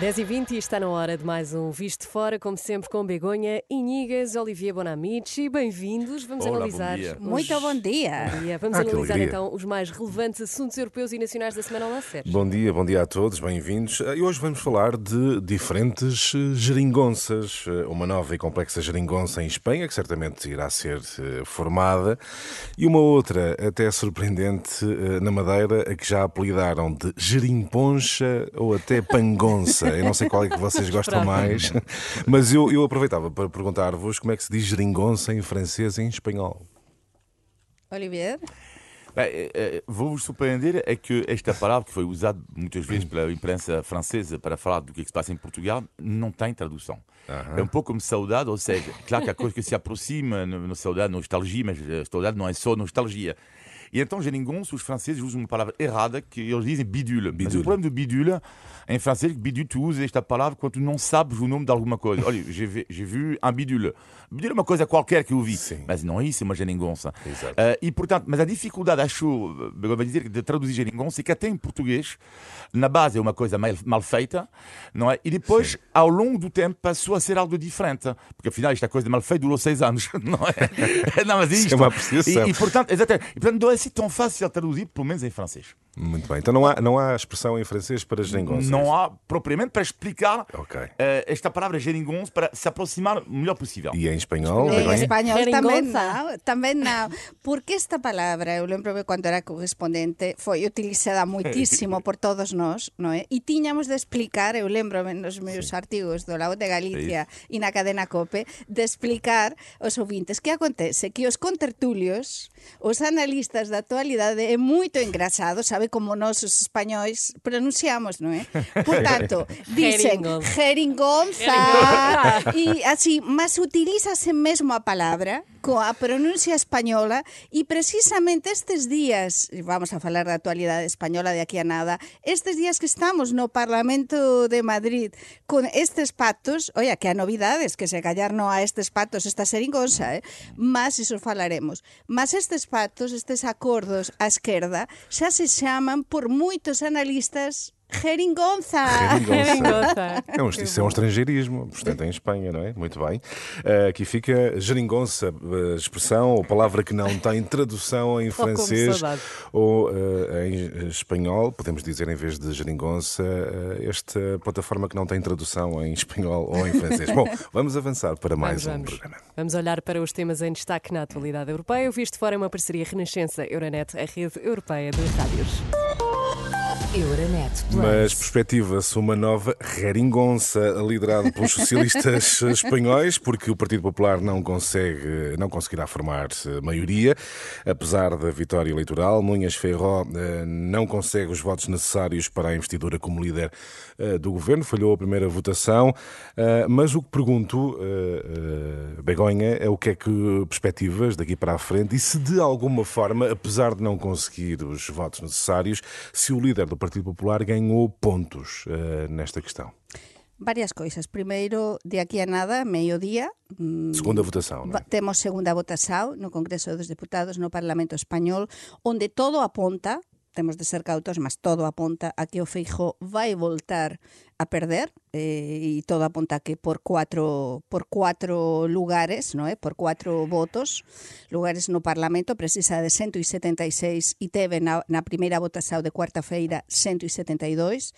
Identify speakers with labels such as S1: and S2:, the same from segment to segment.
S1: 10 e 20 e está na hora de mais um Visto Fora, como sempre com Begonha, Inigas, Olivier Bonamici. Bem-vindos. Vamos
S2: Olá,
S1: analisar.
S2: bom dia.
S1: os-
S3: Muito bom dia.
S1: Bom dia. Vamos
S4: Ah,
S1: analisar então os mais relevantes assuntos europeus e nacionais da semana. Olá, Sérgio.
S4: Bom dia, bom dia a todos, bem-vindos. E hoje vamos falar de diferentes eh, geringonças. Eh, Uma nova e complexa geringonça em Espanha, que certamente irá ser formada, e uma outra, até surpreendente, na Madeira, a que já apelidaram de gerimponcha ou até pangonça. Eu não sei qual é que vocês gostam mais, mas eu, eu aproveitava para perguntar-vos como é que se diz geringonça em francês e em espanhol.
S3: Olivier?
S2: Eh, eh, Vou-vos surpreender é que esta palavra, que foi usada muitas vezes pela imprensa francesa para falar do que é se passa em Portugal, não tem tradução. É um pouco como saudade, ou seja, claro que há coisa que se aproxima, no, no saudade, nostalgia, mas a saudade não é só nostalgia. E então, geringonça, os franceses usam uma palavra errada que eles dizem bidule. Mas
S4: Bidule.
S2: o problema do bidule, em francês, é que bidule, tu usas esta palavra quando tu não sabes o nome de alguma coisa. Olha, j'ai vu, j'ai vu un bidule. É uma coisa qualquer que eu vi.
S4: Sim.
S2: Mas não é isso, é uma geringonça.
S4: Exato.
S2: Eh, e, portanto, mas a dificuldade, acho, eu vou dizer, de traduzir geringonça é que até em português, na base é uma coisa mal, mal feita, não é? E depois, ao longo do tempo, passou a ser algo diferente. Porque, afinal, esta coisa de mal feita durou seis anos, não é? não, mas é
S4: Isso é
S2: isto.
S4: uma apreciação.
S2: E, e, portanto, exatamente. E, portanto, não é assim tão fácil traduzir, pelo menos em francês.
S4: Muito bem, então não há, não há expressão em francês para geringonça.
S2: Não há, propriamente, para explicar
S4: Ok.
S2: eh, esta palavra geringonça para se aproximar o melhor possível.
S4: E em espanhol?
S3: Em espanhol
S1: Jeringonza.
S3: não, tamén não. Porque esta palabra, eu lembro que quando era correspondente, foi utilizada muitísimo por todos nós, non é? E tiñamos de explicar, eu lembro nos meus artigos do Lago de Galicia e na cadena COPE, de explicar aos ouvintes que acontece que os contertulios, os analistas da actualidade é moito engraçado, sabe sabe como nós os españois pronunciamos, non é? Por tanto, dicen
S1: jeringonza
S3: e así, mas utilízase mesmo a palabra coa pronuncia española e precisamente estes días, vamos a falar da actualidade española de aquí a nada, estes días que estamos no Parlamento de Madrid con estes pactos, oia, que a novidades que se callar no a estes pactos, esta seringonza, eh? mas iso falaremos. Mas estes pactos, estes acordos á esquerda, xa se xa chaman por moitos analistas jeringonza.
S1: Geringonça.
S4: É um, isso é um estrangeirismo, portanto, em Espanha, não é? Muito bem. Eh, aqui fica geringonça, eh, expressão ou palavra que não tem tradução em
S1: como
S4: francês ou eh, em espanhol. Podemos dizer, em vez de geringonça, eh, esta plataforma que não tem tradução em espanhol ou em francês. Bom, vamos avançar para mais
S1: Vamos,
S4: um
S1: vamos.
S4: programa.
S1: Vamos olhar para os temas em destaque na atualidade europeia. O Visto Fora é uma parceria Renascença Euronet, a rede europeia de rádios.
S5: Euronet Plus.
S4: Mas perspectiva-se uma nova geringonça liderada pelos socialistas espanhóis, porque o Partido Popular não consegue, não conseguirá formar maioria, apesar da vitória eleitoral. Núñez Feijó eh, não consegue os votos necessários para a investidura como líder eh, do governo, falhou a primeira votação. Eh, Mas o que pergunto, Begonha, é o que é que perspectivas daqui para a frente e se de alguma forma, apesar de não conseguir os votos necessários, se o líder do Partido Popular ganhou pontos eh, nesta questão.
S3: Varias coisas. Primeiro, de aquí a nada, meio-día, mm,
S4: Segunda votação, não
S3: va-
S4: é?
S3: temos segunda votação no Congreso dos Deputados, no Parlamento Español, onde todo aponta, temos de ser cautos, mas todo apunta a que o Feijo vai voltar a perder eh, e todo apunta a que por cuatro por cuatro lugares, no é? Por cuatro votos, lugares no Parlamento precisa de 176 e teve na, na primeira votación de cuarta-feira 172.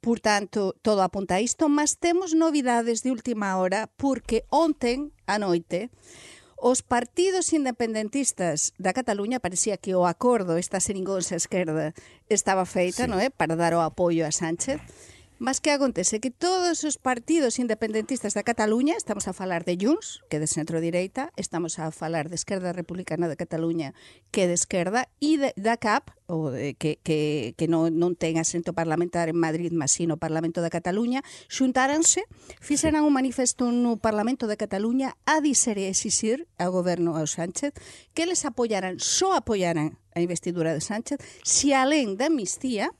S3: Por tanto, todo apunta a isto, mas temos novidades de última hora porque ontem, a noite Os partidos independentistas da Cataluña parecía que o acordo, esta seringonza esquerda, estaba feita,
S4: sí.
S3: non é? Para dar o apoio a Sánchez. Mas que acontece? Que todos os partidos independentistas da Cataluña, estamos a falar de Junts, que é de centro-direita, estamos a falar de Esquerda Republicana de Cataluña, que é de esquerda, e de, da CAP, ou de, que, que, que non, non ten asento parlamentar en Madrid, mas sí no Parlamento da Cataluña, xuntáranse, fixeran un manifesto no Parlamento da Cataluña a dizer e exixir ao goberno ao Sánchez que les apoyaran, só apoyaran a investidura de Sánchez, se alén da amnistía,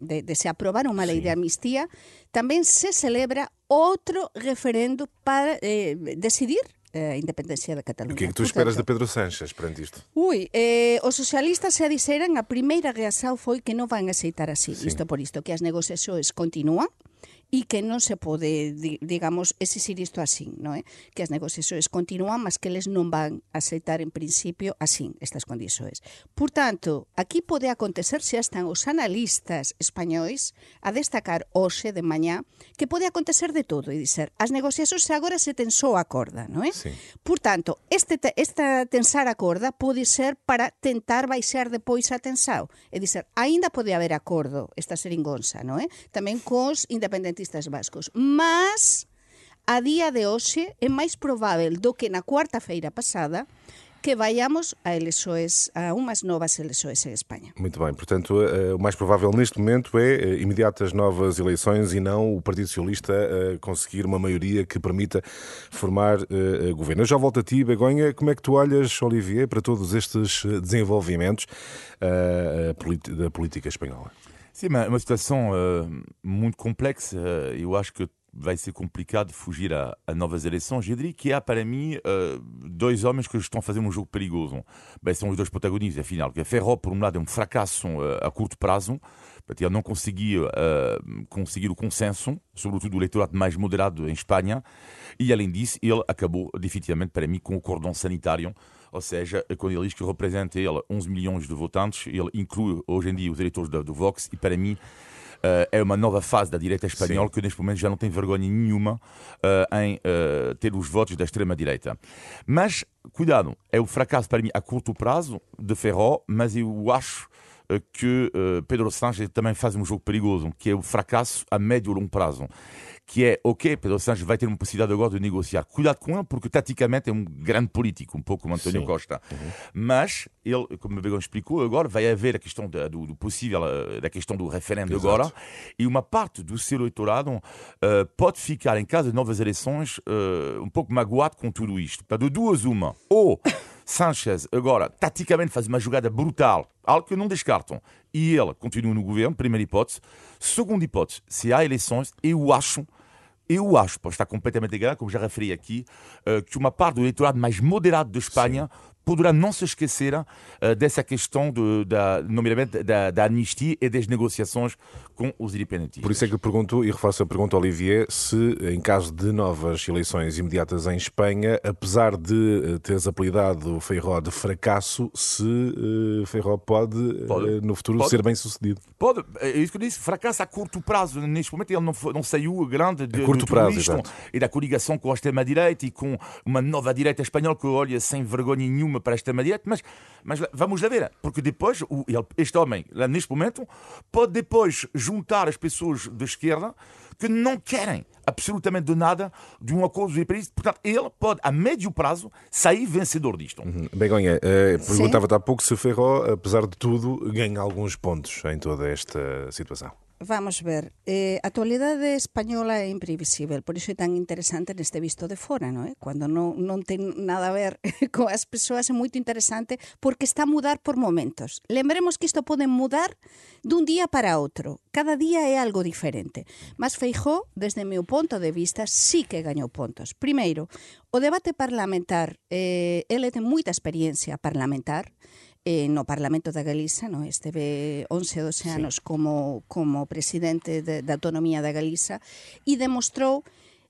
S3: de, de se aprobar unha lei de amnistía, tamén se celebra outro referendo para eh, decidir eh, a independencia de
S4: O
S3: Cataluña.
S4: que é que tu esperas de Pedro Sánchez perante isto?
S3: Ui, eh, os socialistas xa dixeran a primeira reação foi que non van aceitar así,
S4: Sí.
S3: isto por isto, que as negociações continúan e que non se pode, digamos, exixir isto así, non é? Que as negociações continúan, mas que eles non van aceitar en principio así estas condições. Por tanto, aquí pode acontecer, se están os analistas españois a destacar hoxe de mañá, que pode acontecer de todo e dizer, as negociações agora se tensou a corda, non é? Sí. Por tanto, este, esta tensar a corda pode ser para tentar baixar depois a tensao. É dizer, aínda pode haber acordo esta seringonza, non é? Tamén cos independentistas vascos. Mas, a día de hoxe, é máis probável do que na cuarta-feira pasada que vayamos a eleições, a umas novas eleições em Espanha.
S4: Muito bem, portanto, eh, o mais provável neste momento é eh, imediatas novas eleições e não o Partido Socialista eh, conseguir uma maioria que permita formar governo. Eu já volto a ti, Begonha. Como é que tu olhas, Olivier, para todos estes desenvolvimentos da política espanhola?
S2: Sim, é uma situação uh, muito complexa. Uh, eu acho que vai ser complicado fugir a, a, novas eleições. Eu diria que há para mim uh, dois homens que estão a fazer um jogo perigoso. Bem, são os dois protagonistas, afinal. Que a Ferro, por um lado, é um fracasso uh, a curto prazo. Ele não conseguiu uh, conseguir o consenso, sobretudo o eleitorado mais moderado em Espanha. E, além disso, ele acabou definitivamente, para mim, com o cordão sanitário ou seja, quando ele diz que representa ele 11 milhões de votantes, ele inclui hoje em dia os eleitores do, do Vox e para mim é uma nova fase da direita espanhola Sim. que neste momento já não tem vergonha nenhuma uh, em uh, ter os votos da extrema-direita. Mas, cuidado, é o fracasso para mim a curto prazo de Ferro, mas eu acho que Pedro Sánchez também faz um jogo perigoso, que é o fracasso a médio e longo prazo que é, ok, Pedro Sánchez vai ter uma possibilidade agora de negociar. Cuidado com ele, porque taticamente é um grande político, um pouco como António Sim. Costa. Uhum. Mas ele, como o Begão explicou, agora vai haver a questão da, do, do, possível, eh, da questão do referendo Exato. agora, e uma parte do seu eleitorado uh, pode ficar, em caso de novas eleições, uh, um pouco magoado com tudo isto. De duas uma, ou Sanchez agora taticamente faz uma jogada brutal, algo que não descartam, e ele continua no governo, primeira hipótese. Segunda hipótese, se há eleições, eu acho eu acho, posso estar completamente enganado, como já referi aqui, eh, que uma parte do eleitorado mais moderado de Espanha Sim poderá não se esquecer uh, dessa questão, de, da, nomeadamente da, da anistia e das negociações com os independentistas.
S4: Por isso é que pergunto, e reforço a pergunta, Olivier, se em caso de novas eleições imediatas em Espanha, apesar de eh, teres apelidado Feijó de fracasso, se uh, Feijó pode, pode. Uh, no futuro pode. ser bem sucedido.
S2: Pode, é isso que eu disse, fracasso a curto prazo. Neste momento ele não, não saiu grande de,
S4: a curto prazo, isto,
S2: e da coligação com a extrema-direita e com uma nova direita espanhola que olha sem vergonha nenhuma nenhuma para esta direita, mas, mas vamos lá ver, porque depois o, este homem, lá neste momento, pode depois juntar as pessoas da esquerda que não querem absolutamente de nada de um acordo de país. Portanto, ele pode, a médio prazo, sair vencedor disto.
S4: Uhum. Begonha, eh, perguntava-te há pouco se Ferro, apesar de tudo, ganha alguns pontos em toda esta situação.
S3: Vamos ver, eh, a actualidade española é imprevisível, por iso é tan interesante neste visto de fora, non é? Cando non, non ten nada a ver coas persoas é moito interesante porque está a mudar por momentos. Lembremos que isto pode mudar dun día para outro. Cada día é algo diferente. Mas Feijó, desde meu ponto de vista, sí que gañou pontos. Primeiro, o debate parlamentar, eh, ele ten moita experiencia parlamentar, eh, no Parlamento da Galiza, no? esteve 11 ou 12 anos sí. como, como presidente da Autonomía da Galiza e demostrou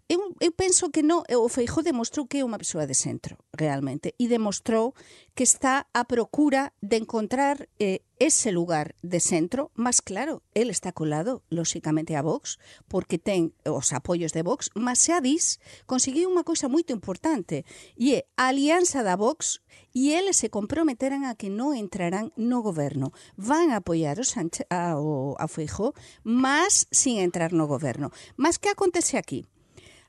S3: eu, eu penso que no, o Feijó demostrou que é unha persoa de centro, realmente, e demostrou que está a procura de encontrar eh, ese lugar de centro, mas claro, ele está colado, lóxicamente, a Vox, porque ten os apoios de Vox, mas xa dis, conseguiu unha coisa moito importante, e é a alianza da Vox e eles se comprometeran a que non entrarán no goberno. Van a apoiar o Sánchez, a, o, a Feijó, mas sin entrar no goberno. Mas que acontece aquí?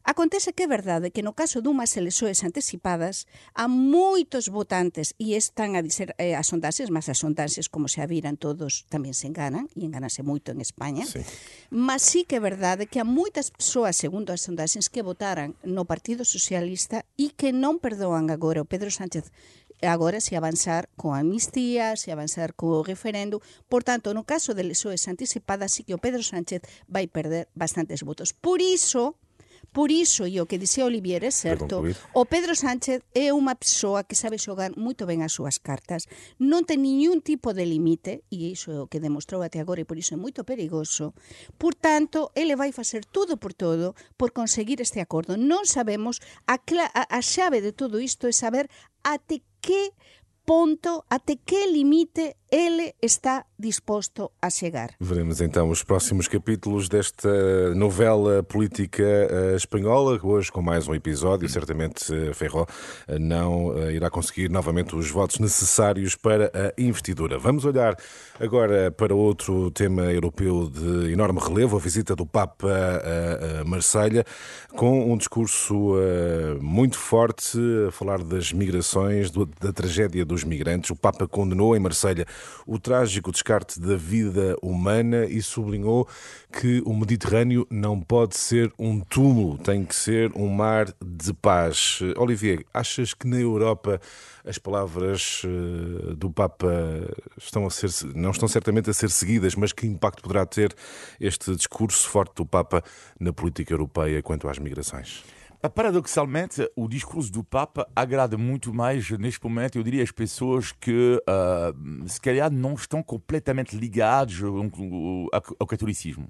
S3: Acontece que é verdade que no caso dunhas elexoes anticipadas há moitos votantes e están a dizer eh, as sondaxes, mas as sondaxes como se aviran todos tamén se enganan e enganase moito en España. Sí. Mas sí que é verdade que há moitas persoas, segundo as sondaxes, que votaran no Partido Socialista e que non perdoan agora o Pedro Sánchez agora se avanzar con a amnistía, se avanzar co referendo. Por tanto, no caso de lesoes anticipadas, sí que o Pedro Sánchez vai perder bastantes votos. Por iso, Por iso, e o que dixía Olivier é certo, o Pedro Sánchez é unha persoa que sabe xogar moito ben as súas cartas. Non ten ningún tipo de limite, e iso é o que demostrou até agora e por iso é moito perigoso. Por tanto, ele vai facer todo por todo por conseguir este acordo. Non sabemos, a, a, a xave de todo isto é saber até que ponto, até que limite ele está disposto a chegar.
S4: Veremos então os próximos capítulos desta novela política uh, espanhola, hoje com mais um episódio. Certamente Ferro uh, não irá conseguir novamente os votos necessários para a investidura. Vamos olhar agora para outro tema europeu de enorme relevo, a visita do Papa a, Marselha, com um discurso muito forte a falar das migrações, da tragédia dos migrantes. O Papa condenou em Marselha o trágico descarte da vida humana e sublinhou que o Mediterrâneo não pode ser um túmulo, tem que ser um mar de paz. Olivier, achas que na Europa as palavras eh, do Papa estão a ser, não estão certamente a ser seguidas, mas que impacto poderá ter este discurso forte do Papa na política europeia quanto às migrações?
S2: Paradoxalmente, o discurso do Papa agrada muito mais, neste momento, eu diria, as pessoas que, uh, se calhar, não estão completamente ligadas ao, ao catolicismo.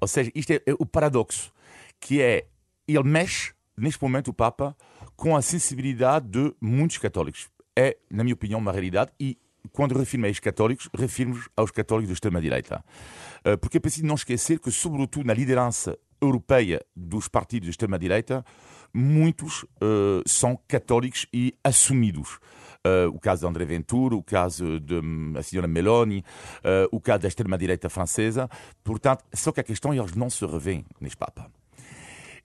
S2: Ou seja, isto é, é o paradoxo, que é, ele mexe, neste momento, o Papa, com a sensibilidade de muitos católicos. É, na minha opinião, uma realidade e quando refirmo aos católicos, refirmo aos católicos da extrema-direita. Ah, porque é preciso não esquecer que, sobretudo na liderança europeia dos partidos de extrema-direita, muitos uh, são católicos e assumidos. Uh, o caso de André Ventura, o caso da hum, senhora Meloni, uh, o caso da extrema-direita francesa. Portanto, só que a questão é eles não se revêem neste Papa.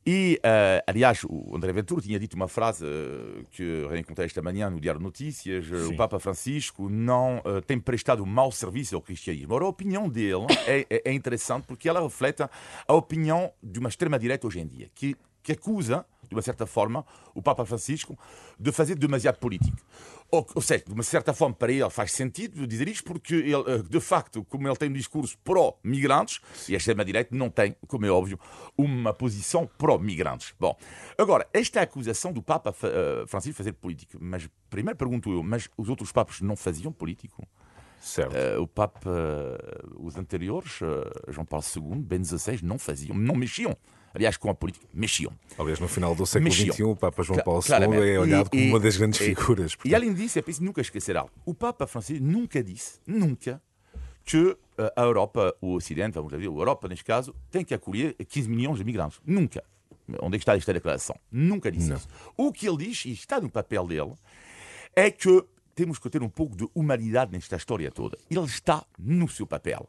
S2: E, uh, aliás, o André Ventura tinha dito uma frase uh, que reencontrei esta manhã no Diário de Notícias: Sim. o Papa Francisco não uh, tem prestado mau serviço ao cristianismo. Ora, a opinião dele é, é, é interessante porque ela reflete a opinião de uma extrema-direita hoje em dia, que, que acusa de uma certa forma, o Papa Francisco de fazer demasiado político. Ou, ou seja, de uma certa forma, para ele faz sentido dizer isto, porque ele, eh, de facto, como ele tem um discurso pró-migrantes, e a extrema-direita não tem, como é óbvio, uma posição pró-migrantes. Bom, agora, esta acusação do Papa uh, Francisco de fazer político, mas primeiro pergunto eu, mas os outros papas não faziam político?
S4: Certo.
S2: Uh, o Papa, uh, os anteriores, João Paulo II, Ben XVI, não faziam, não mexiam aliás, com a política, mexiam.
S4: Aliás, no final do século XXI, o Papa João Paulo II é olhado como uma das grandes
S2: e,
S4: figuras.
S2: Portanto. E além disso, é preciso nunca esquecer algo. O Papa Francisco nunca disse, nunca, que eh, a Europa, o Ocidente, vamos dizer, a Europa, neste caso, tem que acolher 15 milhões de migrantes. Nunca. Onde é que está esta declaração? Nunca disse Não. isso. O que ele diz, e está no papel dele, é que temos que ter um pouco de humanidade nesta história toda. Ele está no seu papel.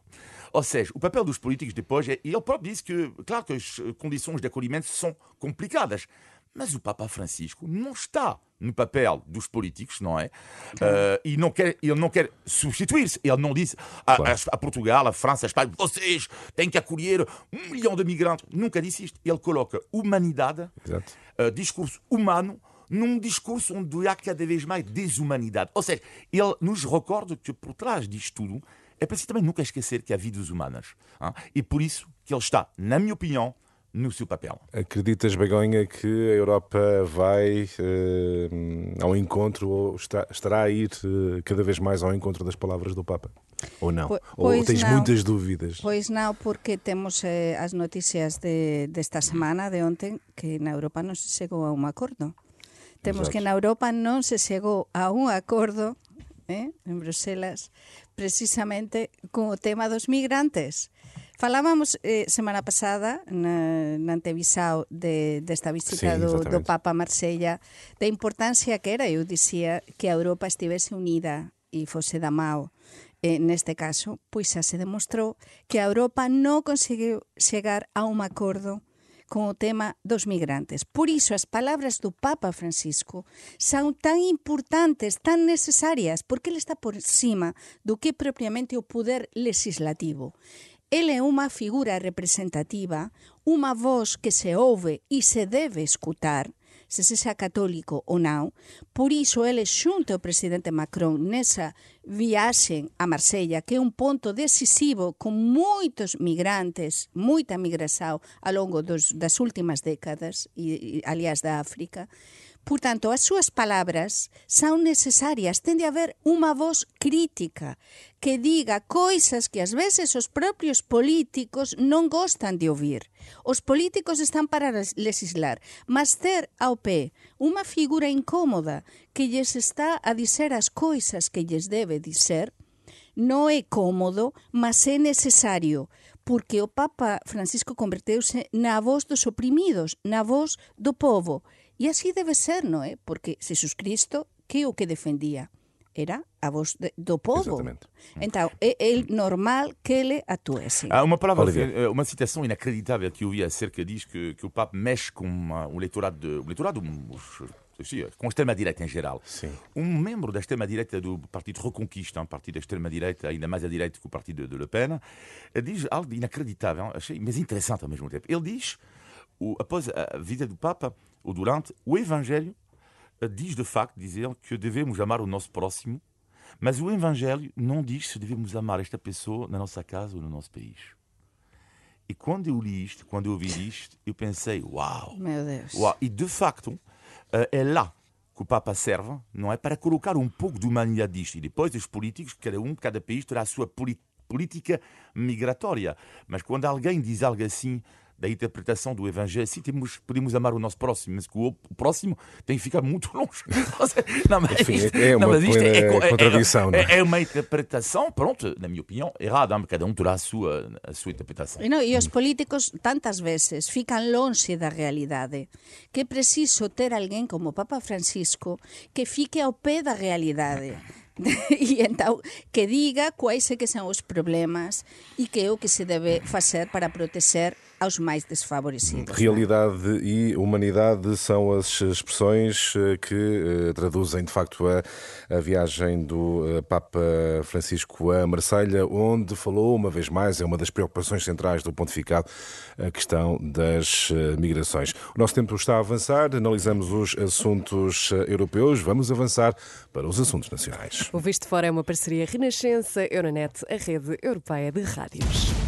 S2: Ou seja, o papel dos políticos depois é. E ele próprio disse que, claro que as condições de acolhimento são complicadas. Mas o Papa Francisco não está no papel dos políticos, não é? Uh, e não quer, ele não quer substituir-se. Ele não disse a, claro. a, a, Portugal, a França, a Espanha, vocês têm que acolher um milhão de migrantes. Nunca disse isto. Ele coloca humanidade, uh, discurso humano, num discurso onde há cada vez mais desumanidade. Ou seja, ele nos recorda que por trás disto tudo é preciso também nunca esquecer que há vidas humanas. Hein? E por isso que ele está, na minha opinião, no seu papel.
S4: Acreditas, Begonha, que a Europa vai uh, ao encontro ou está, estará a ir uh, cada vez mais ao encontro das palavras do Papa? Ou não? Pois ou tens não. muitas dúvidas?
S3: Pois não, porque temos eh, as notícias de, desta semana, de ontem, que na Europa não se chegou a um acordo. Temos Exacto. que na Europa non se chegou a un acordo eh, en Bruselas precisamente con o tema dos migrantes. Falábamos eh, semana pasada na, na antevisao de, desta visita sí, do, do Papa a Marsella da importancia que era, eu dicía, que a Europa estivese unida e fose da mao. Eh, neste caso, pois xa se demostrou que a Europa non conseguiu chegar a un acordo con o tema dos migrantes. Por iso as palabras do Papa Francisco son tan importantes, tan necesarias, porque ele está por cima do que propiamente o poder legislativo. Ele é unha figura representativa, unha voz que se ouve e se debe escutar, se seja católico ou não. Por isso, ele junta o presidente Macron nessa viagem a Marsella, que é um ponto decisivo com muitos migrantes, muita migração ao longo dos, das últimas décadas, e aliás da África. Por tanto, as súas palabras son necesarias, ten de haber unha voz crítica que diga coisas que ás veces os propios políticos non gostan de ouvir. Os políticos están para legislar, mas ter ao pé unha figura incómoda que lles está a dizer as coisas que lles debe dizer, non é cómodo, mas é necesario, porque o Papa Francisco converteuse na voz dos oprimidos, na voz do povo, E así debe ser, non é? Porque Jesus Cristo, que o que defendía? Era a voz de, do povo.
S4: Exatamente.
S3: Então, é, é normal que ele atuesse.
S2: Há uma palavra,
S4: Olivier.
S2: uma citação inacreditável que eu vi acerca diz que, que o Papa mexe com uma, um leitorado, de, um leitorado com a extrema-direita em geral.
S4: Sim.
S2: Um membro da extrema-direita do Partido Reconquista, um partido da extrema-direita, ainda mais à direita que o partido de Le Pen, diz algo inacreditável, achei, mas interessante ao mesmo tempo. Ele diz, o, após a vida do Papa, ou durante, o Evangelho diz de facto dizer que devemos amar o nosso próximo, mas o Evangelho não diz se devemos amar esta pessoa na nossa casa ou no nosso país. E quando eu li isto, quando eu ouvi isto, eu pensei, uau!
S3: Meu Deus.
S2: uau. E de facto, é lá que o Papa serve, não é? Para colocar um pouco de humanidade disto. E depois os políticos, cada um, cada país terá a sua política migratória. Mas quando alguém diz algo assim, da interpretação do Evangelho, sim, temos, podemos amar o nosso próximo, mas que o, o próximo tem que ficar muito longe.
S4: não, mas Enfim, isto, é uma não, mas isto é, é, contradição.
S2: É, é, uma interpretação, pronto, na minha opinião, errada. Cada um terá a sua, a sua interpretação.
S3: E, não, e os políticos, tantas vezes, ficam longe da realidade. Que é preciso ter alguém como o Papa Francisco que fique ao pé da realidade. e então que diga quais é que são os problemas e que é o que se deve fazer para proteger aos mais desfavorecidos.
S4: Realidade e humanidade são as expressões eh, que uh, traduzem de facto a, a viagem do uh, Papa Francisco a Marselha, onde falou uma vez mais, é uma das preocupações centrais do pontificado, a questão das migrações. O nosso tempo está a avançar, analisamos os assuntos europeus, vamos avançar para os assuntos nacionais.
S1: O Visto Fora é uma parceria Renascença Euronet, a rede europeia de rádios.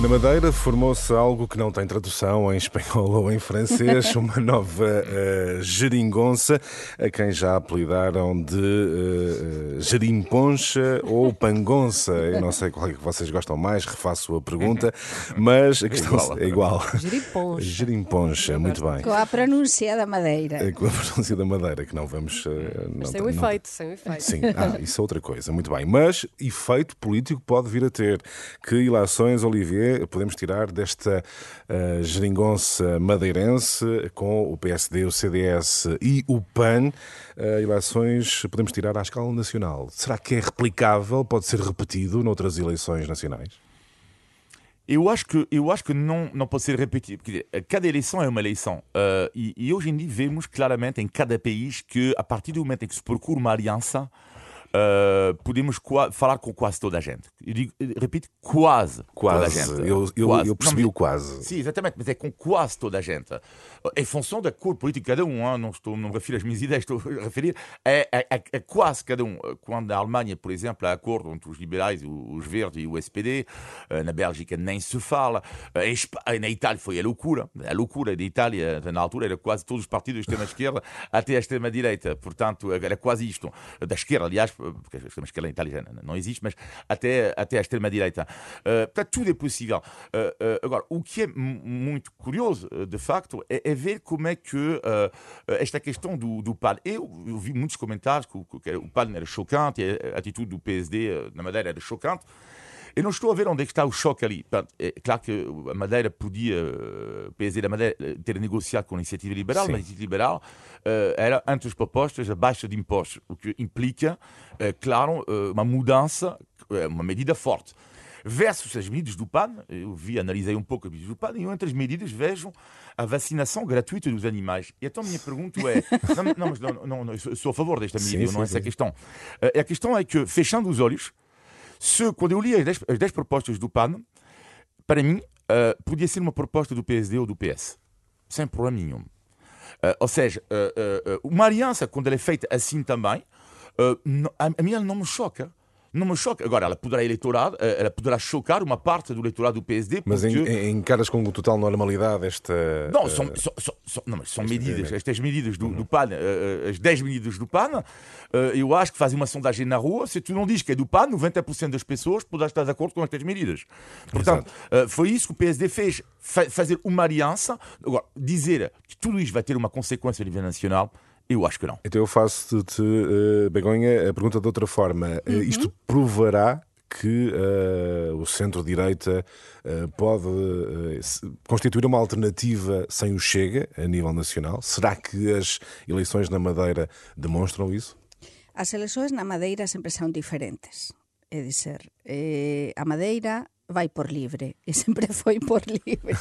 S4: Na Madeira formou-se algo que não tem tradução em espanhol ou em francês, uma nova uh, geringonça, a quem já apelidaram de uh, gerimponcha ou pangonça. Eu não sei qual é que vocês gostam mais, refaço a pergunta, mas a questão é igual.
S1: Gerimponcha.
S4: Gerimponcha, muito bem.
S3: Com a pronúncia da Madeira.
S4: É com a pronúncia da Madeira, que não vamos... Uh,
S1: não, sem o um efeito, sem o um efeito.
S4: Sim, ah, isso é outra coisa, muito bem. Mas efeito político pode vir a ter. Que ilações, Podemos tirar desta uh, geringonça madeirense com o PSD, o CDS e o PAN? Uh, eleições podemos tirar à escala nacional. Será que é replicável? Pode ser repetido noutras eleições nacionais?
S2: Eu acho que, eu acho que não, não pode ser repetido. Porque cada eleição é uma eleição. Uh, e, e, hoje em dia vemos claramente em cada país que, a partir do momento em que se procura uma aliança, uh, podemos falar com quase toda a gente. Eu digo, repito, quase,
S4: quase.
S2: toda a gente.
S4: Eu, eu,
S2: quase.
S4: eu percebi o quase.
S2: Sim, exatamente, mas é com quase toda a gente. Em função da cor política de cada um, hein? não, estou, não me refiro às minhas ideias, estou a referir a, a, a, a, quase cada um. Quando a Alemanha, por exemplo, há acordo entre os liberais, os verdes e o SPD, uh, na Bélgica nem se fala, na Itália foi a loucura. A loucura da Itália, na altura, era quase todos os partidos da extrema-esquerda até a extrema-direita. Portanto, era quase isto. Da esquerda, aliás, porque a extrema-esquerda em Itália já não existe, mas até, até a extrema-direita. Uh, portanto, tudo é possível. Uh, uh, agora, o que é muito curioso, de facto, é, é, ver como é que esta questão do, do PAN. Eu, eu, vi muitos comentários que, que o PAN era chocante, a atitude do PSD na Madeira era chocante. Eu não estou a ver onde é que está o choque ali. É claro que a Madeira podia, o PSD da Madeira, ter negociado com a Iniciativa Liberal, Sim. mas a Iniciativa Liberal uh, era, entre as propostas, a baixa de impostos, o que implica, claro, uma mudança, uma medida forte. versus as medidas do PAN. Eu vi, analisei um pouco as medidas do PAN e entre as medidas, vejo a vacinação gratuita dos animais. E então a minha pergunta é: não, não, mas não, não, sou a favor desta medida,
S4: Sim,
S2: não é essa a questão. Eh, A questão é que, fechando os olhos, se, quando eu li as 10, as 10 propostas do PAN, para mim, eh, podia ser uma proposta do PSD ou do PS, sem problema nenhum. Eh, ou seja, eh, uma aliança, quando ela é feita assim também, a, a mim ela não me choca. Não me choca. Agora, ela poderá, eleitorar, eh, ela poderá chocar uma parte do eleitorado do PSD.
S4: Mas
S2: porque...
S4: em, encaras com total normalidade esta.
S2: Não, são, são, são- são- não, são medidas,
S4: obviamente.
S2: estas medidas do, do PAN, eh, as 10 medidas do PAN, eh, eu acho que fazem uma sondagem na rua, se tu não dizes que é do PAN, 90% das pessoas poderão estar de acordo com estas medidas. Portanto, foi isso que o PSD fez, fa- fazer uma aliança. Agora, dizer que tudo isto vai ter uma consequência a nível nacional, eu acho que não.
S4: Então eu faço-te, eh, Begonha, a pergunta de outra forma. Eh,
S3: Uhum.
S4: Isto provará que eh, o centro-direita eh, pode se- constituir uma alternativa sem o Chega a nível nacional? Será que as eleições na Madeira demonstram isso?
S3: As eleições na Madeira sempre son diferentes. É dizer, eh, a Madeira vai por libre e sempre foi por libre.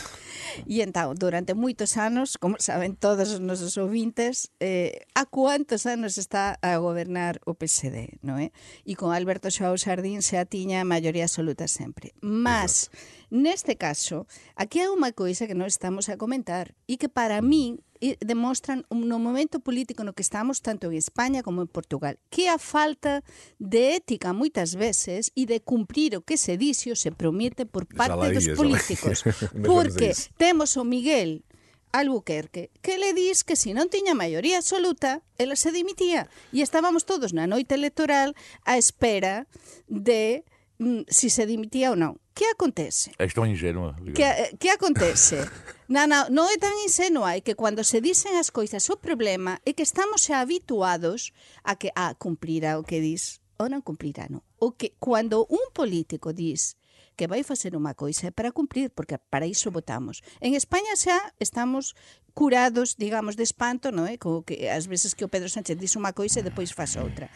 S3: E entón, durante moitos anos, como saben todos os nosos ouvintes, eh, a cuantos anos está a gobernar o PSD, non é? E con Alberto Xoao Sardín se atiña a maioría absoluta sempre. Mas, neste caso, aquí hai unha coisa que non estamos a comentar e que para min demostran un- momento político no que estamos tanto en España como en Portugal que a falta de ética moitas veces e de cumprir o que se dixe ou se promete por parte dos
S4: lá
S3: políticos.
S4: A
S3: porque temos o Miguel Albuquerque que le dis que se non tiña maioría absoluta ela se dimitía. E estábamos todos na noite electoral á espera de mm, si se dimitía ou non que acontece?
S2: És tão ingênua.
S3: Que, eh, que acontece? Non, non, non é tan insenua, é que cando se dicen as coisas o problema é que estamos xa habituados a que a cumprirá o que dis ou non cumprirá, non. O que cando un político dis que vai facer unha coisa é para cumprir, porque para iso votamos. En España xa estamos curados, digamos, de espanto, non é? Como que ás veces que o Pedro Sánchez dice unha coisa e depois faz outra.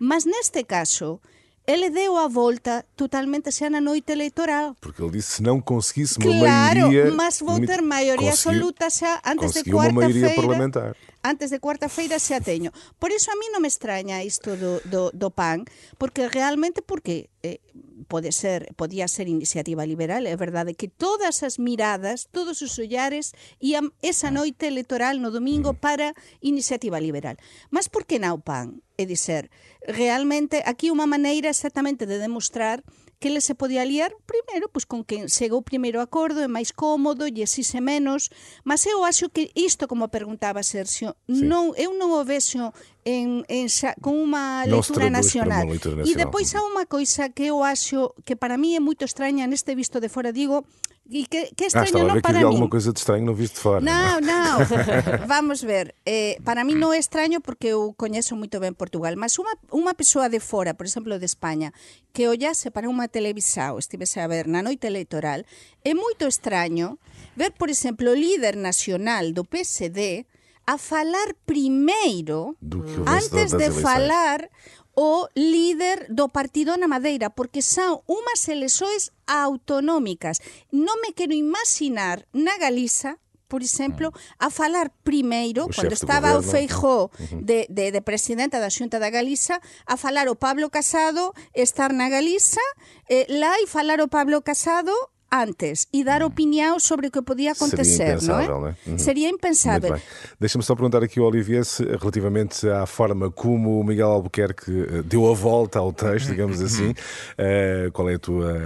S3: Mas neste caso, ele deu a volta totalmente xa na noite electoral.
S4: Porque ele disse se não conseguisse uma
S3: Claro,
S4: maioria.
S3: mas vou ter
S4: conseguiu-
S3: absoluta xa antes de
S4: conseguiu uma maioria parlamentar.
S3: Antes de cuarta-feira xa teño. Por iso a mí non me extraña isto do, do, do PAN, porque realmente porque eh, pode ser, podía ser iniciativa liberal, é verdade que todas as miradas, todos os ollares ían esa ah. noite electoral no domingo mm. para iniciativa liberal. Mas por que non PAN? É dizer, realmente aquí unha maneira exactamente de demostrar que le se podía liar primeiro pois, con quen chegou o primeiro acordo, é máis cómodo, lle exise menos, mas eu acho que isto, como perguntaba Sergio,
S4: sí.
S3: non, eu non o vexo en, en xa, con unha
S4: lectura
S3: nacional. E depois há unha coisa que eu acho que para mí é moito extraña neste visto de fora, digo, e que, que é
S4: Ah,
S3: extraño
S4: estava a ver que
S3: para
S4: havia
S3: mí
S4: alguma coisa de estranho no visto de fora.
S3: Non, non. Vamos ver. Eh, para mí non é extraño porque eu coñezo moito ben Portugal, mas unha, unha persoa de fora, por exemplo, de España, que ollase para unha televisao, estivese a ver na noite electoral, é moito extraño ver, por exemplo, o líder nacional do PSD a falar primeiro antes de falar o líder do partido na Madeira, porque son unhas eleições autonómicas. Non me quero imaginar na Galiza, por exemplo, a falar primeiro,
S4: O
S3: cando
S4: chefe de
S3: estaba o. Feijó de, de, de presidenta da Xunta da Galiza, a falar o Pablo Casado, estar na Galiza, eh, lá e falar o Pablo Casado antes e dar opinião sobre o que podia acontecer, não é?
S4: impensável, não é? Uhum.
S3: Seria impensável.
S4: Deixa-me só perguntar aqui ao Olivier se, relativamente à forma como o Miguel Albuquerque eh, deu a volta ao texto, digamos assim, eh, qual é a tua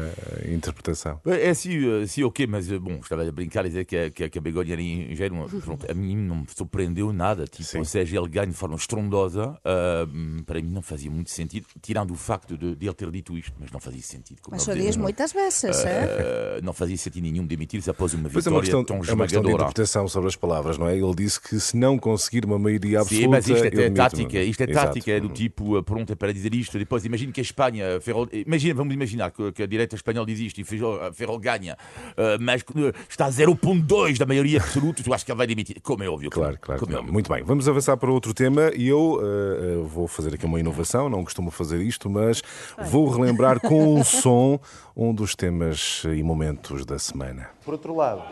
S4: eh, interpretação?
S2: É assim, eh, sim, ok, mas bom, estava a brincar e dizer que, a- que, a- que a Begonha era ingênua. Pronto, a mim não me surpreendeu nada. Tipo,
S4: Sim.
S2: ou seja, ele ganha de forma estrondosa. ah, para mim não fazia muito sentido, tirando o facto de, de ele ter dito isto, mas não fazia sentido. como
S3: Mas o
S2: disse.
S3: diz moitas veces, eh?
S2: uh, não fazia sentido nenhum demitir-se após uma
S4: Mas é uma
S2: vitória
S4: questão,
S2: tão
S4: é uma questão de
S2: esmagadora.
S4: interpretação sobre as palavras, não é? Ele disse que se não conseguir uma maioria absoluta.
S2: Sim, mas isto é tática, isto é
S4: Exato.
S2: tática, é do tipo, uh, pronto, é para dizer isto, depois imagina que a Espanha, Ferrol, imagina, vamos imaginar que, que a direita espanhola diz isto e Ferrol, a Ferrol ganha, uh, mas uh, está a 0.2 da maioria absoluta, tu achas que ele vai demitir? Como é óbvio.
S4: Claro, claro.
S2: Como é
S4: claro.
S2: óbvio.
S4: Muito bem, vamos avançar para outro tema e eu eh, eh, vou fazer aqui uma inovação, não costumo fazer isto, mas vou relembrar com um som um dos temas e momentos da semana.
S6: Por outro lado,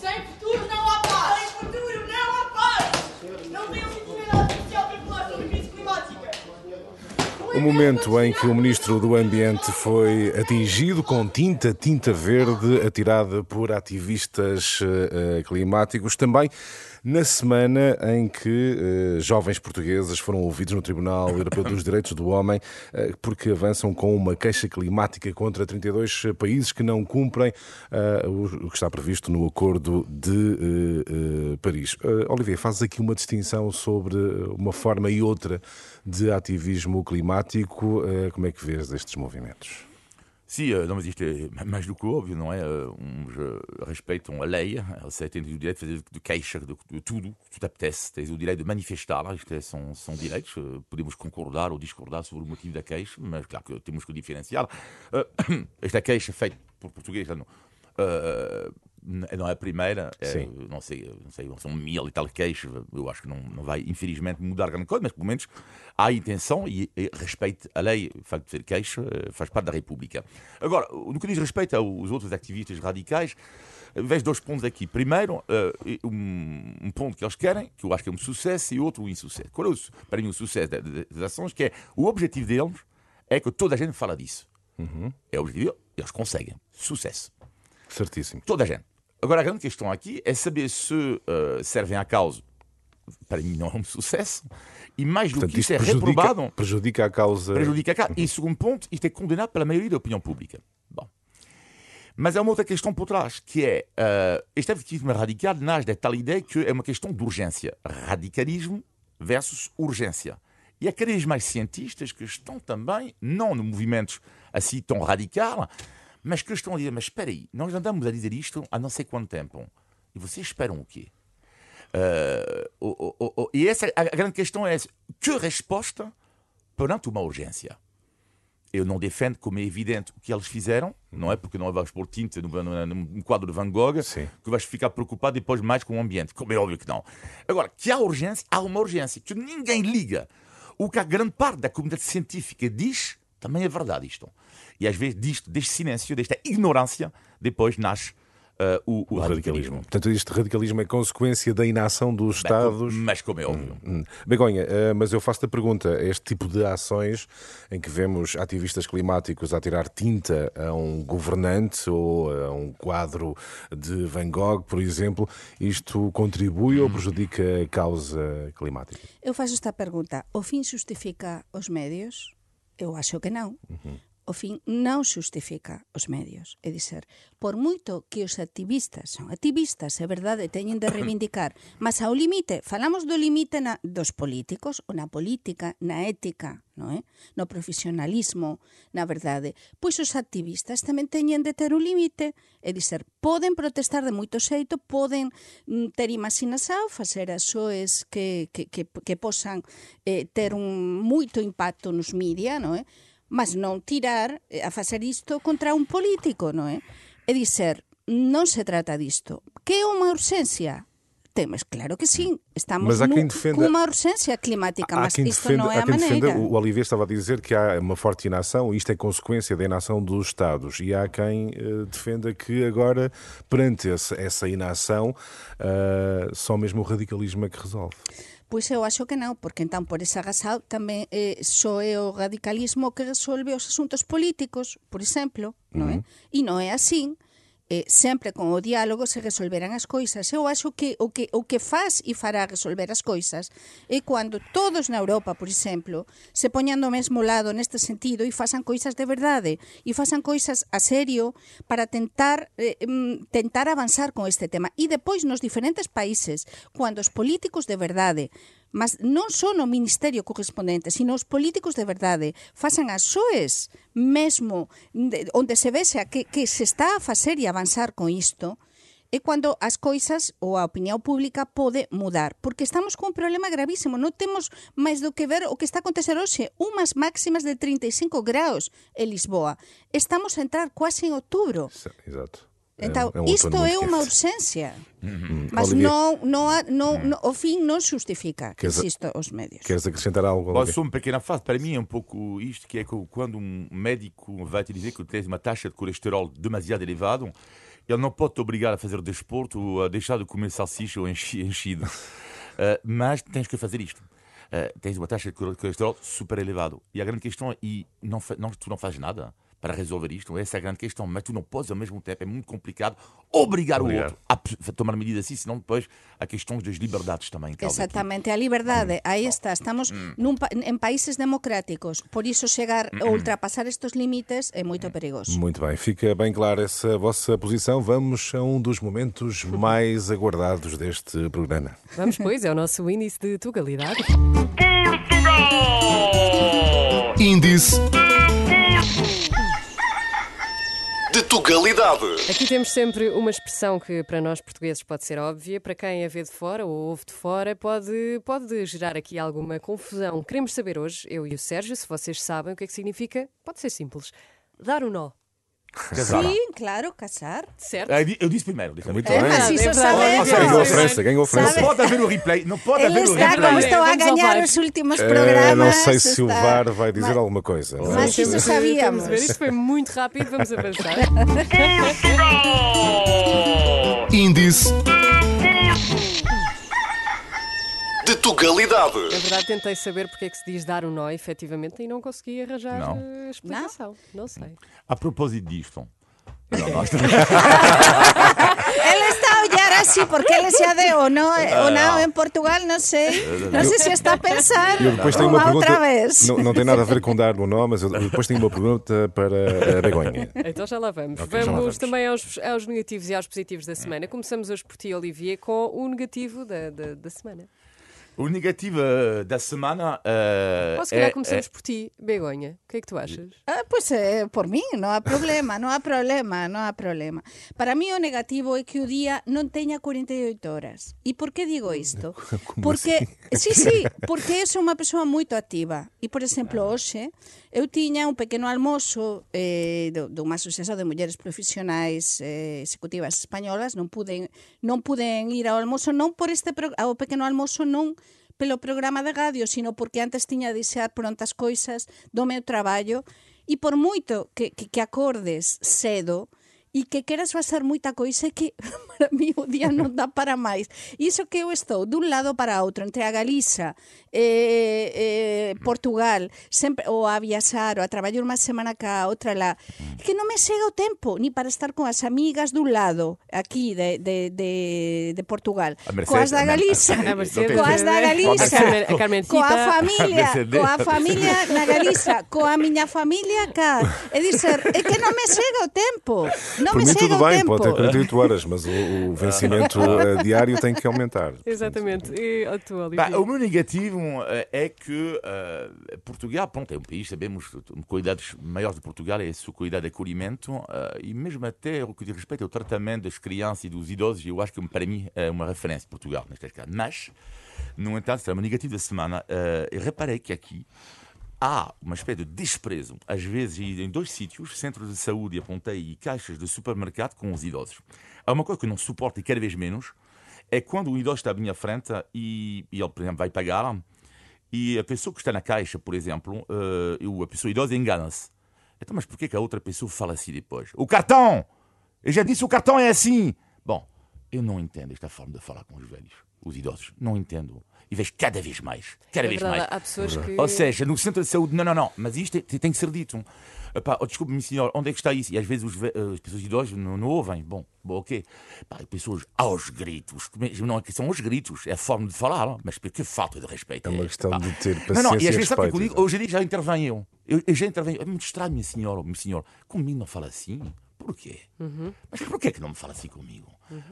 S7: Sem futuro não há paz! Sem futuro não há paz! Não tem legitimidade social para falar sobre crise climática!
S4: O momento em que o Ministro do Ambiente foi atingido com tinta, tinta verde, atirada por ativistas eh, eh, climáticos, também na semana em que eh, jovens portugueses foram ouvidos no Tribunal Europeu dos Direitos do Homem eh, porque avançam com uma queixa climática contra 32 países que não cumprem eh, o que está previsto no Acordo de eh, eh, Paris. Eh, Olivier, fazes aqui uma distinção sobre uma forma e outra de ativismo climático. Eh, Como é que vês estes movimentos?
S2: Uh, mas isto é mais que é? Uh, Uns uh, respeitam a lei, têm o direito de de de, tudo, que tens o direito de manifestar, isto é, são, são direitos, podemos concordar ou discordar sobre o motivo da queixa, mas claro que temos que diferenciar. Uh, por português, não, uh, não é a primeira, é, não, sei, não sei, são mil e tal queixas, eu acho que não, não vai, infelizmente, mudar grande coisa, mas pelo menos há intenção e, e respeito a lei, o facto de ser queixa, eh, faz parte da República. Agora, no que diz respeito aos outros ativistas radicais, eh, vejo dois pontos aqui. Primeiro, eh, um, ponto que eles querem, que eu acho que é um sucesso, e outro um insucesso. Qual é, o, para mim, o sucesso da- da- das ações? Que é, o objetivo deles é que toda a gente fala disso. É o objetivo eles conseguem. Sucesso.
S4: Certíssimo.
S2: Toda a gente. Agora, a grande questão aqui é saber se eh, servem à causa. Para mim, não é um sucesso. E mais do
S4: Portanto,
S2: que
S4: isto
S2: isso, é
S4: prejudica,
S2: reprovado.
S4: prejudica a causa.
S2: Prejudica a causa. E segundo ponto, isto é condenado pela maioria da opinião pública. Bom. Mas há uma outra questão por trás, que é uh, este ativismo radical nasce da tal ideia que é uma questão de urgência. Radicalismo versus urgência. E há cada vez mais cientistas que estão também, não no movimentos assim tão radical, mas que estão a dizer, mas espera aí, nós andamos a dizer isto há não sei quanto tempo. E vocês esperam o quê? Uh, o- o- o- e essa, a grande questão é essa. Que resposta perante uma urgência? Eu não defendo, como é evidente, o que eles fizeram, não é? Porque não vais pôr tinta num quadro de Van Gogh
S4: Sim.
S2: que vais ficar preocupado depois mais com o ambiente. Como é óbvio que não. Agora, que há urgência, há uma urgência que ninguém liga. O que a grande parte da comunidade científica diz, também é verdade isto. E às vezes disto, deste silêncio, desta ignorância, depois nasce uh, o, o
S4: O radicalismo.
S2: radicalismo.
S4: Portanto, este radicalismo é consequência da inação dos Estados.
S2: Mas como é óbvio.
S4: Hum. Begonha, eh, mas eu faço-te a pergunta: este tipo de ações em que vemos ativistas climáticos a tirar tinta a um governante ou a um quadro de Van Gogh, por exemplo, isto contribui ou prejudica a causa climática?
S3: Eu faço esta pergunta. O fin justifica os medios? Eu acho que non. o fin non xustifica os medios. É dizer, por moito que os activistas son activistas, é verdade, teñen de reivindicar, mas ao limite, falamos do limite na, dos políticos, ou na política, na ética, no, é? no profesionalismo, na verdade. Pois os activistas tamén teñen de ter un limite, é dizer, poden protestar de moito xeito, poden mm, ter imaginasao, facer as soes que, que, que, que posan eh, ter un moito impacto nos media, non é? Mas non tirar eh, a facer isto contra un político, non é? É dizer, non se trata disto. Que é unha urxencia? Temas, claro que sim. Estamos nu-
S4: defenda-
S3: cunha urxencia climática, mas isto non é
S4: há
S3: a
S4: quem defenda-
S3: maneira.
S4: o Olivier estava a dizer que há uma forte inação, e isto é consequência da inação dos Estados, e há quem eh, defenda que agora, perante esse- essa inação, eh, só mesmo o radicalismo é que resolve.
S3: Pois eu acho que non, porque entón por esa razón tamén eh, só é o radicalismo que resolve os asuntos políticos, por exemplo, non é? E non é así. eh, sempre con o diálogo se resolverán as coisas. Eu acho que o que o que faz e fará resolver as coisas é cando todos na Europa, por exemplo, se poñan do mesmo lado neste sentido e fasan coisas de verdade e fasan coisas a serio para tentar eh, tentar avanzar con este tema. E depois nos diferentes países, cando os políticos de verdade mas non son o ministerio correspondente, sino os políticos de verdade fasan as soes mesmo de, onde se vexa que, que se está a facer e avanzar con isto, é cando as coisas ou a opinión pública pode mudar, porque estamos con un problema gravísimo, non temos máis do que ver o que está a acontecer hoxe, umas máximas de 35 graus en Lisboa. Estamos a entrar quase en outubro.
S4: Exato.
S3: Então,
S4: É um- é um
S3: isto é uma
S4: quente.
S3: urgência. Mas
S4: Olivia.
S3: não, não, há, não, não, o fim não justifica que existam os médios.
S4: Queres acrescentar algo? Olivia?
S2: só uma pequena frase. Para mim é um pouco isto, que é quando um médico vai te dizer que tens uma taxa de colesterol demasiado elevado, ele não pode te obrigar a fazer desporto ou a deixar de comer salsicha ou enchi- enchido. Uh, mas tens que fazer isto. Uh, tens uma taxa de colesterol super elevado. E a grande questão é, e não, não, tu não fazes nada para resolver isto. Essa é a grande questão. Mas tu não podes, ao mesmo tempo, é muito complicado obrigar
S4: Obrigar.
S2: o outro a tomar medidas assim, senão depois há questões das liberdades também. aqui.
S3: Exatamente, a liberdade, aí está, estamos num pa- en países democráticos, por iso chegar a ultrapassar estes limites é moito perigoso.
S4: Muito bem, fica bem clara essa vossa posição. Vamos a um dos momentos mais aguardados deste programa.
S1: Vamos, pois, é o nosso índice de tugalidade.
S6: Índice de Tugalidade.
S1: Aqui temos sempre uma expressão que para nós portugueses pode ser óbvia, para quem a vê de fora ou ouve de fora pode, pode gerar aqui alguma confusão. Queremos saber hoje, eu e o Sérgio, se vocês sabem o que é que significa, pode ser simples, dar o nó,
S2: Casar.
S3: Sim, claro, casar.
S1: certo?
S2: Ah, Eu disse primeiro. Disse
S4: Muito
S3: É,
S4: bem.
S3: mas isso
S1: É
S3: sabemos.
S1: Olha,
S4: Ganhou a. França, ganhou a França.
S3: Sabe-
S2: Não pode haver o replay. Não pode
S3: Ele
S2: haver o replay.
S3: como estou a
S1: Vamos
S3: ganhar os últimos
S4: Eh,
S3: programas.
S4: não sei se o VAR vai dizer
S3: Mas-
S4: alguma coisa.
S3: Mas
S4: Vamos-
S3: isso sabíamos.
S1: ver. Isto foi muito rápido, vamos avançar.
S6: Índice de Tugalidade.
S1: Na verdade, tentei saber porque é que se diz dar o nó, efetivamente, e não consegui arranjar
S2: Não.
S1: eh, explicação. Não, sei.
S2: A propósito disto. Não,
S3: Ele está a olhar así porque ele se adeu, não, ou não, em Portugal, não sei. Não sei se está a pensar
S4: Eu depois tenho uma
S3: uma outra
S4: pergunta.
S3: vez.
S4: Não, não tem nada a ver com dar no nó, mas eu depois tenho uma pergunta para a Begonha.
S1: Então já lá vamos.
S4: Já
S1: vamos
S4: lá vamos.
S1: também aos, aos negativos e aos positivos da semana. Começamos hoje por ti, Olivier, com o negativo da, da, da semana.
S2: O negativo eh, da semana
S1: Ou se calhar
S2: é,
S1: começamos
S2: é-
S1: por ti, Begonha. O que é que tu achas?
S3: Ah, pois é, por mim, não há problema, não há problema, não há problema. Para mim o negativo é que o dia não tenha 48 horas. E por que digo isto? Porque, sí, sí, porque eu sou uma pessoa muito ativa. E, por exemplo, hoxe eu tiña un pequeno almoço eh, de, de unha asociación de mulleres profesionais eh, executivas españolas, non puden, non puden ir ao almoço, non por este ao pequeno almoço, non pelo programa de radio, sino porque antes tiña de xear prontas coisas do meu traballo. E por moito que, que, que acordes cedo e que queres facer moita coisa que para mí o día non dá para máis. Iso que eu estou dun lado para outro, entre a Galiza, eh, eh, Portugal, sempre ou a viaxar, ou a traballar unha semana cá, outra lá, que non me chega o tempo, ni para estar con as amigas dun lado, aquí de, de, de, de Portugal,
S2: Mercedes,
S3: coas da Galiza,
S1: a Mercedes,
S3: coas da Galiza, coa familia, coa familia na Galiza, coa miña familia cá. É dizer, é que non me chega o tempo. Non
S4: Por
S3: me
S4: mim
S3: chega
S4: tudo
S3: o
S4: bem,
S3: tempo.
S4: pode ter 48 horas, mas o, o vencimento eh, diário tem que aumentar.
S1: Exatamente. E a tu, Olivier?
S2: Bah, o meu negativo eh, é que eh, Portugal, pronto, é um país, sabemos, cuidados maiores de Portugal é a sua qualidade de acolhimento eh, e mesmo até o que diz respeito ao tratamento das crianças e dos idosos, eu acho que para mim é uma referência Portugal neste caso. Mas, no entanto, será o meu negativo da semana. eu reparei que aqui há uma espécie de desprezo, às vezes em dois sítios, centros de saúde, apontei, e caixas de supermercado com os idosos. Há uma coisa que eu não suporto e cada vez menos, é quando o idoso está à minha frente e, e ele, por exemplo, vai pagar e a pessoa que está na caixa, por exemplo, eh, a pessoa idosa engana-se. Então, mas por que que a outra pessoa fala assim depois? O cartão! Eu já disse, o cartão é assim! Bom, eu não entendo esta forma de falar com os velhos, os idosos. Não entendo. E vejo cada vez mais. Cada
S1: É
S2: vez
S1: verdade,
S2: mais.
S1: há pessoas que.
S2: Ou seja, no centro de saúde, não, não, não, mas isto tem, tem que ser dito. Epá, oh, Desculpe-me, senhor, onde é que está isso? E às vezes os, eh, as pessoas idosas não, não ouvem. Bom, bom ok. Pá, pessoas aos gritos. Não é que são aos gritos, é a forma de falar, mas que falta de respeito.
S4: É uma questão de ter
S2: Não, não, e
S4: paciência
S2: às vezes sabe o que é eu digo? Hoje em dia já intervenho eu. Eu, eu já intervenho. É muito estranho, minha senhora, meu senhor. Comigo não fala assim? Porquê? Mas porquê que não me fala assim comigo?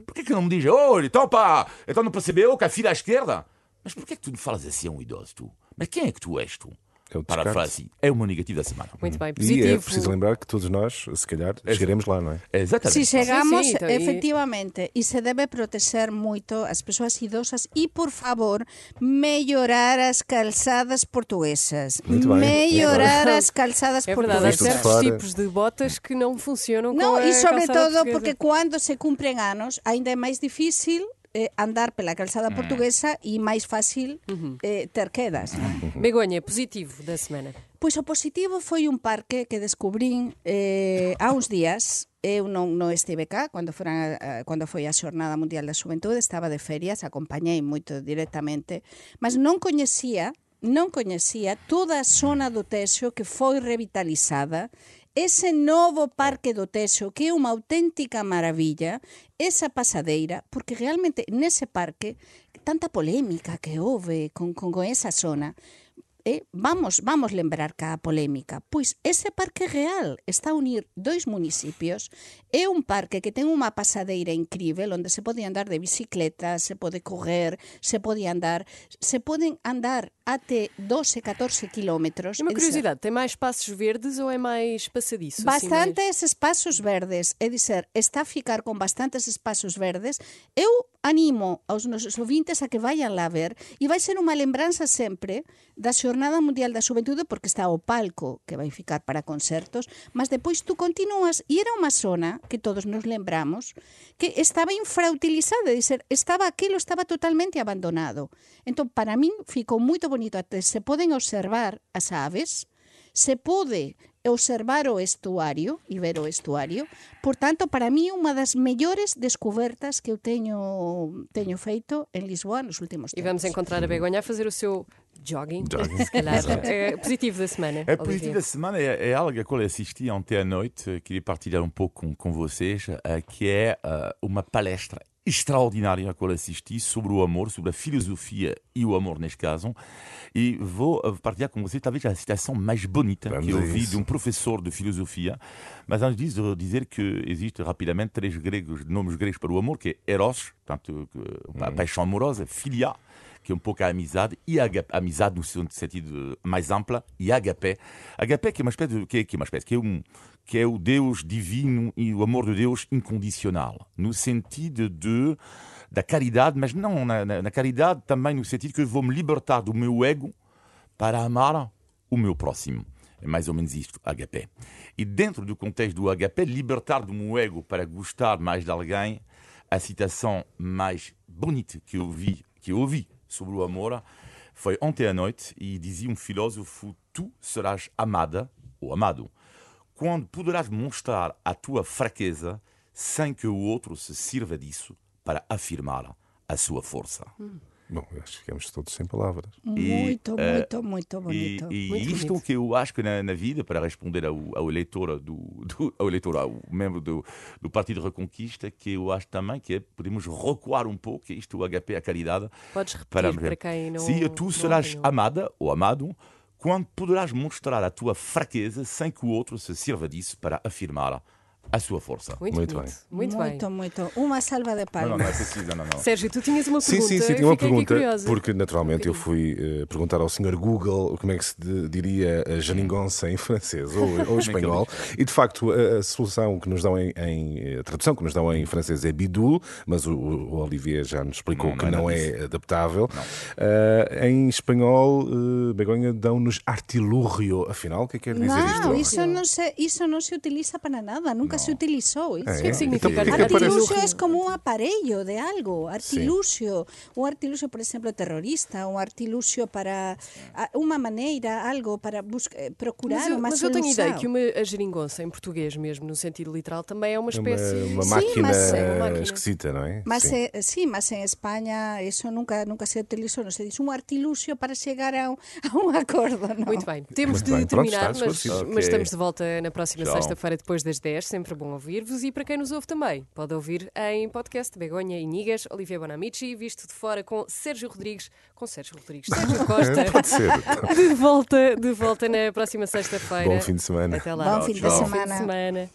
S2: Porquê que não me diz, olha, então pá, então não percebeu que a filha à esquerda? Mas porquê é que tu me falas assim a um idoso, tu? Mas quem é que tu és, tu?
S4: É o
S2: Para falar assim, é o meu negativo da semana.
S1: Muito bem,
S4: E
S1: positivo.
S4: é preciso lembrar que todos nós, se calhar, chegaremos lá, não é?
S2: É exatamente.
S3: Si chegamos,
S1: Sí, sí, então, e-
S3: efectivamente, e se debe proteger moito as persoas idosas e, por favor, mellorar as calzadas portuguesas.
S4: Muito bem.
S3: Mellorar as calzadas
S1: É verdade, há
S3: portuguesas.
S4: De
S1: certos
S4: fora.
S1: tipos de botas que não funcionam com
S3: No,
S1: a
S3: e sobre
S1: calçada
S3: todo
S1: portuguesa.
S3: porque quando se cumpren anos ainda é máis difícil eh, andar pela calzada portuguesa e máis fácil eh, ter quedas. non?
S1: Begonha, positivo da semana.
S3: Pois o positivo foi un parque que descubrín eh, há uns días. Eu non, non estive cá cando, fora, eh, cando foi a Xornada Mundial da Xuventude, estaba de ferias, acompañei moito directamente, mas non coñecía non coñecía toda a zona do Texo que foi revitalizada, ese novo Parque do Teso, que é unha auténtica maravilla, esa pasadeira, porque realmente nese parque, tanta polémica que houve con, con, con esa zona, eh, vamos, vamos lembrar cada polémica. Pois ese parque real está a unir dois municipios. É un parque que ten unha pasadeira incrível onde se pode andar de bicicleta, se pode correr, se pode andar, se poden andar até 12, 14 kilómetros.
S1: E uma
S3: É dizer,
S1: curiosidade, tem mais espaços verdes ou é mais passadiço? assim,
S3: Bastantes espaços verdes, é dizer, está a ficar con bastantes espaços verdes. Eu animo aos nosos ouvintes a que vayan lá ver e vai ser unha lembranza sempre da Xornada Mundial da Xuventude porque está o palco que vai ficar para concertos, mas depois tú continúas e era unha zona que todos nos lembramos que estaba infrautilizada, é dizer, estaba aquilo estaba totalmente abandonado. Entón, para min ficou moito bonito, até se poden observar as aves, se pode observar o estuario e ver o estuario. Por tanto, para mí unha das mellores descobertas que eu teño teño feito en Lisboa nos últimos
S1: E
S3: tempos.
S1: vamos encontrar a Begonha a fazer o seu jogging, se calhar. É positivo da semana.
S2: É
S1: Olivia.
S2: positivo da semana é, é algo a qual eu assisti ontem à noite, queria partilhar um pouco com, com vocês, eh, que é eh, uma palestra extraordinária a qual assisti sobre o amor, sobre a filosofia e o amor neste caso. E vou eh, partilhar com vocês talvez a citação mais bonita
S4: Vamos
S2: que eu vi de um professor de filosofia. Mas antes disso, vou dizer que existe rapidamente três gregos, nomes gregos para o amor, que é Eros, portanto, que- a paixão amorosa, Filia, que é um pouco a amizade, e a amizade no sentido mais ampla, e agapé. Agapé que é uma espécie de, que é, que é uma espécie, que é um que é o Deus divino e o amor de Deus incondicional, no sentido de da caridade, mas não na, na, na caridade também no sentido que eu vou me libertar do meu ego para amar o meu próximo. É mais ou menos isto, HP. E dentro do contexto do HP, libertar do meu ego para gostar mais de alguém, a citação mais bonita que eu vi, que eu ouvi sobre o amor foi ontem à noite e dizia um filósofo: Tu serás amada ou amado quando poderás mostrar a tua fraqueza sem que o outro se sirva disso para afirmar a sua força.
S4: Bom, acho que ficamos todos sem palavras.
S3: Muito,
S2: E, eh,
S3: muito, muito
S2: E,
S3: bonito.
S2: e
S1: Muito
S2: isto
S1: bonito.
S2: que eu acho que na, na vida, para responder ao, ao eleitor, do, do, ao eleitor, ao membro do, do Partido Reconquista, que eu acho também que é, podemos recuar um pouco, é isto o HP, a caridade.
S1: Podes repetir
S2: para,
S1: para, quem não.
S2: Sim, tu
S1: não
S2: serás amada ou amado quando poderás mostrar a tua fraqueza sem que o outro se sirva disso para afirmar a sua força.
S1: Muito,
S4: Muito bem.
S1: Muito, bem.
S3: muito, muito. Uma salva de
S2: Não, não,
S3: palmas.
S2: não é preciso, não, não.
S1: Sérgio, tu tinhas uma
S4: Sim,
S1: pergunta.
S4: sim, sim,
S1: eu
S4: tinha uma pergunta,
S1: curiosa.
S4: porque naturalmente eu fui eh, perguntar ao Sr. Google como é que se de- diria a geringonça em francês ou, ou espanhol, e de facto a, a solução que nos dão em, em- a tradução que nos dão em francês é bidou, mas o, o Olivier já nos explicou
S2: Não,
S4: que
S2: não é
S4: não é
S2: disso.
S4: adaptável. Eh, em espanhol, eh, Begonha, dão-nos artilúrio, afinal, o que é que quer dizer isto?
S3: Não, isso não, se, isso não se utiliza para nada, nunca se utilizou isso.
S4: É,
S1: que significa
S3: Artilúcio é como um aparelho de algo, artilúcio, um artilúcio, por exemplo, terrorista, um artilúcio para uma maneira, algo para buscar, procurar
S1: Mas eu,
S3: uma
S1: mas eu tenho ideia que uma, a geringonça, em português mesmo, no sentido literal, também é uma
S4: É uma,
S1: espécie.
S4: uma
S3: Sim,
S4: máquina
S3: mas
S1: é uma máquina.
S4: esquisita, não é?
S3: Mas
S4: Sim.
S3: eh, sí, mas en España eso nunca nunca se utilizou, non se diz un artilúcio para chegar a un, a un acordo, non?
S1: Muito bem, temos
S4: Muito
S1: de
S4: bem, pronto,
S1: terminar,
S4: está
S1: mas,
S4: esclarecido.
S1: mas estamos de volta na próxima sexta-feira, depois das 10. Sempre bom ouvir-vos. E para quem nos ouve também, pode ouvir em podcast Begonha e Nigas, Olivia Bonamici, visto de fora com Sérgio Rodrigues, com Sérgio Rodrigues, Sérgio Costa.
S4: Pode ser.
S1: De volta, de volta na próxima sexta-feira.
S4: Bom fim de semana.
S1: Até lá.
S3: Bom fim de
S2: Tchau.
S1: Bom fim de
S3: semana.
S1: semana.